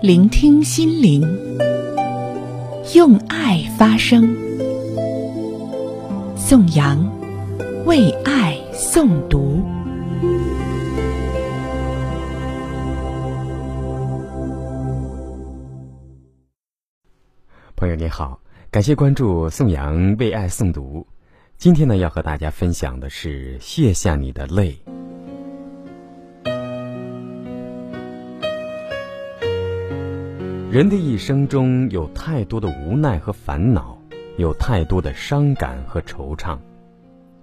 聆听心灵，用爱发声。宋阳为爱诵读。朋友你好，感谢关注宋阳为爱诵读。今天呢，要和大家分享的是卸下你的泪。人的一生中有太多的无奈和烦恼，有太多的伤感和惆怅，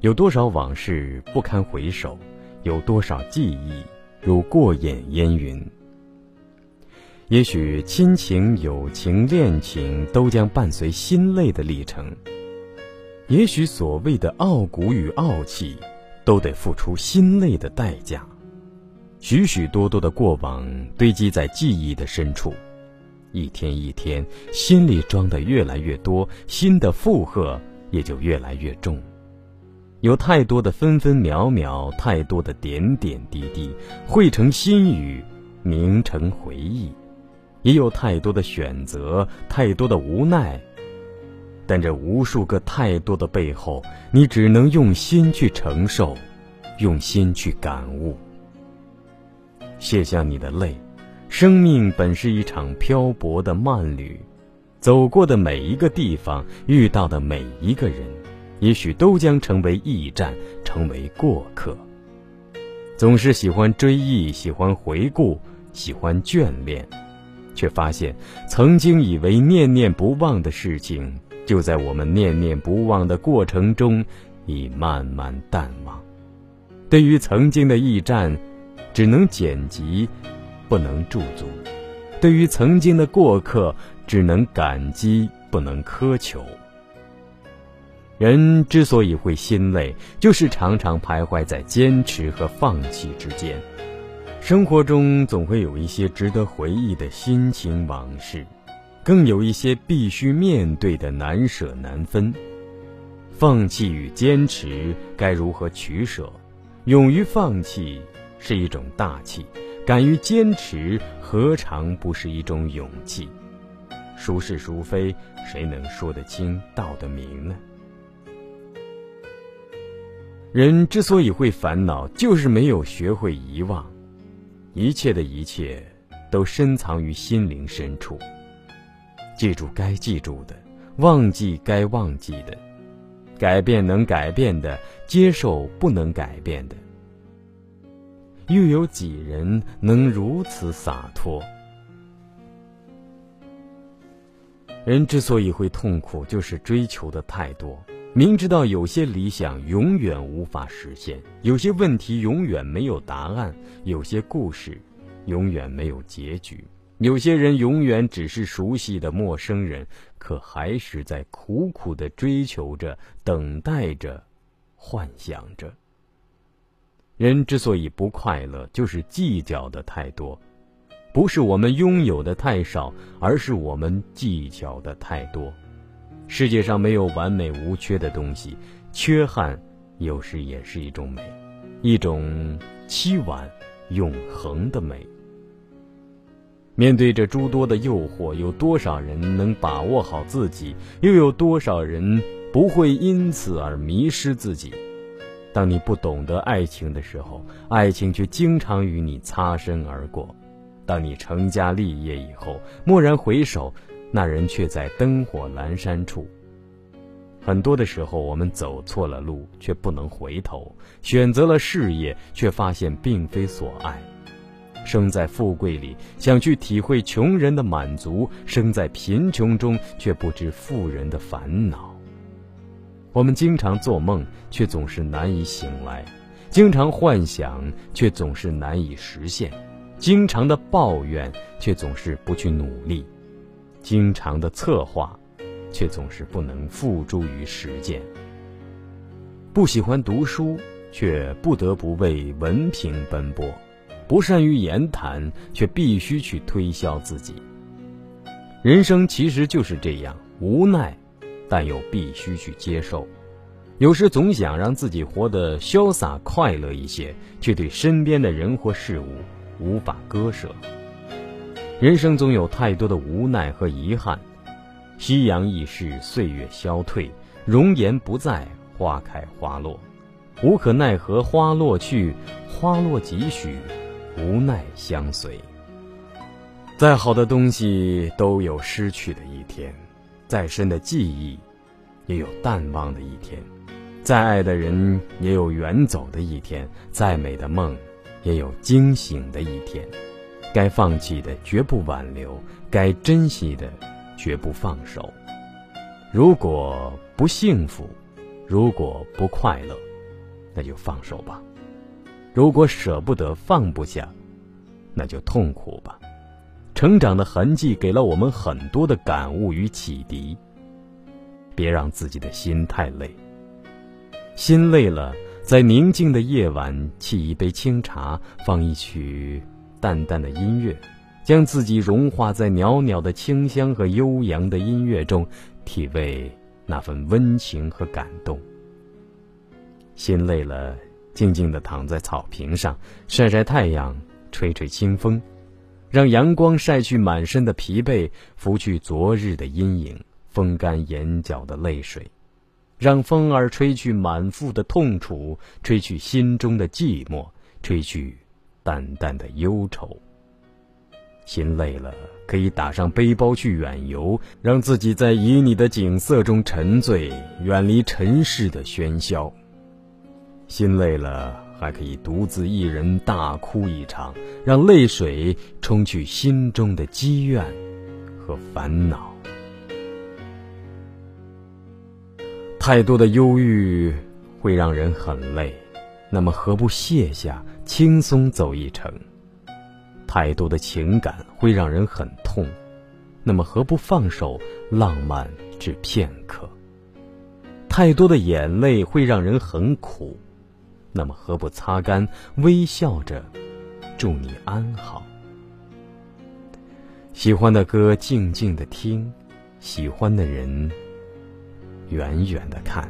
有多少往事不堪回首，有多少记忆如过眼烟云。也许亲情、友情、恋情都将伴随心累的历程。也许所谓的傲骨与傲气，都得付出心累的代价。许许多多的过往堆积在记忆的深处，一天一天，心里装的越来越多，心的负荷也就越来越重。有太多的分分秒秒，太多的点点滴滴，汇成心语，凝成回忆；也有太多的选择，太多的无奈。但这无数个太多的背后，你只能用心去承受，用心去感悟。卸下你的泪，生命本是一场漂泊的慢旅，走过的每一个地方，遇到的每一个人，也许都将成为驿站，成为过客。总是喜欢追忆，喜欢回顾，喜欢眷恋，却发现曾经以为念念不忘的事情。就在我们念念不忘的过程中，已慢慢淡忘。对于曾经的驿站，只能剪辑，不能驻足；对于曾经的过客，只能感激，不能苛求。人之所以会心累，就是常常徘徊在坚持和放弃之间。生活中总会有一些值得回忆的心情往事。更有一些必须面对的难舍难分，放弃与坚持该如何取舍？勇于放弃是一种大气，敢于坚持何尝不是一种勇气？孰是孰非，谁能说得清道得明呢？人之所以会烦恼，就是没有学会遗忘，一切的一切都深藏于心灵深处。记住该记住的，忘记该忘记的，改变能改变的，接受不能改变的。又有几人能如此洒脱？人之所以会痛苦，就是追求的太多。明知道有些理想永远无法实现，有些问题永远没有答案，有些故事永远没有结局。有些人永远只是熟悉的陌生人，可还是在苦苦的追求着、等待着、幻想着。人之所以不快乐，就是计较的太多，不是我们拥有的太少，而是我们计较的太多。世界上没有完美无缺的东西，缺憾有时也是一种美，一种凄婉永恒的美。面对着诸多的诱惑，有多少人能把握好自己？又有多少人不会因此而迷失自己？当你不懂得爱情的时候，爱情却经常与你擦身而过；当你成家立业以后，蓦然回首，那人却在灯火阑珊处。很多的时候，我们走错了路，却不能回头；选择了事业，却发现并非所爱。生在富贵里，想去体会穷人的满足；生在贫穷中，却不知富人的烦恼。我们经常做梦，却总是难以醒来；经常幻想，却总是难以实现；经常的抱怨，却总是不去努力；经常的策划，却总是不能付诸于实践。不喜欢读书，却不得不为文凭奔波。不善于言谈，却必须去推销自己。人生其实就是这样，无奈，但又必须去接受。有时总想让自己活得潇洒快乐一些，却对身边的人或事物无法割舍。人生总有太多的无奈和遗憾。夕阳易逝，岁月消退，容颜不在，花开花落，无可奈何花落去，花落几许，无奈相随。再好的东西都有失去的一天，再深的记忆，也有淡忘的一天；再爱的人，也有远走的一天；再美的梦，也有惊醒的一天。该放弃的绝不挽留，该珍惜的绝不放手。如果不幸福，如果不快乐，那就放手吧；如果舍不得放不下，那就痛苦吧。成长的痕迹给了我们很多的感悟与启迪。别让自己的心太累。心累了，在宁静的夜晚，沏一杯清茶，放一曲淡淡的音乐，将自己融化在袅袅的清香和悠扬的音乐中，体味那份温情和感动。心累了，静静的躺在草坪上，晒晒太阳，吹吹清风。让阳光晒去满身的疲惫，拂去昨日的阴影，风干眼角的泪水；让风儿吹去满腹的痛楚，吹去心中的寂寞，吹去淡淡的忧愁。心累了，可以打上背包去远游，让自己在旖旎的景色中沉醉，远离尘世的喧嚣。心累了。还可以独自一人大哭一场，让泪水冲去心中的积怨和烦恼。太多的忧郁会让人很累，那么何不卸下，轻松走一程？太多的情感会让人很痛，那么何不放手，浪漫只片刻？太多的眼泪会让人很苦。那么何不擦干，微笑着，祝你安好。喜欢的歌静静的听，喜欢的人远远的看。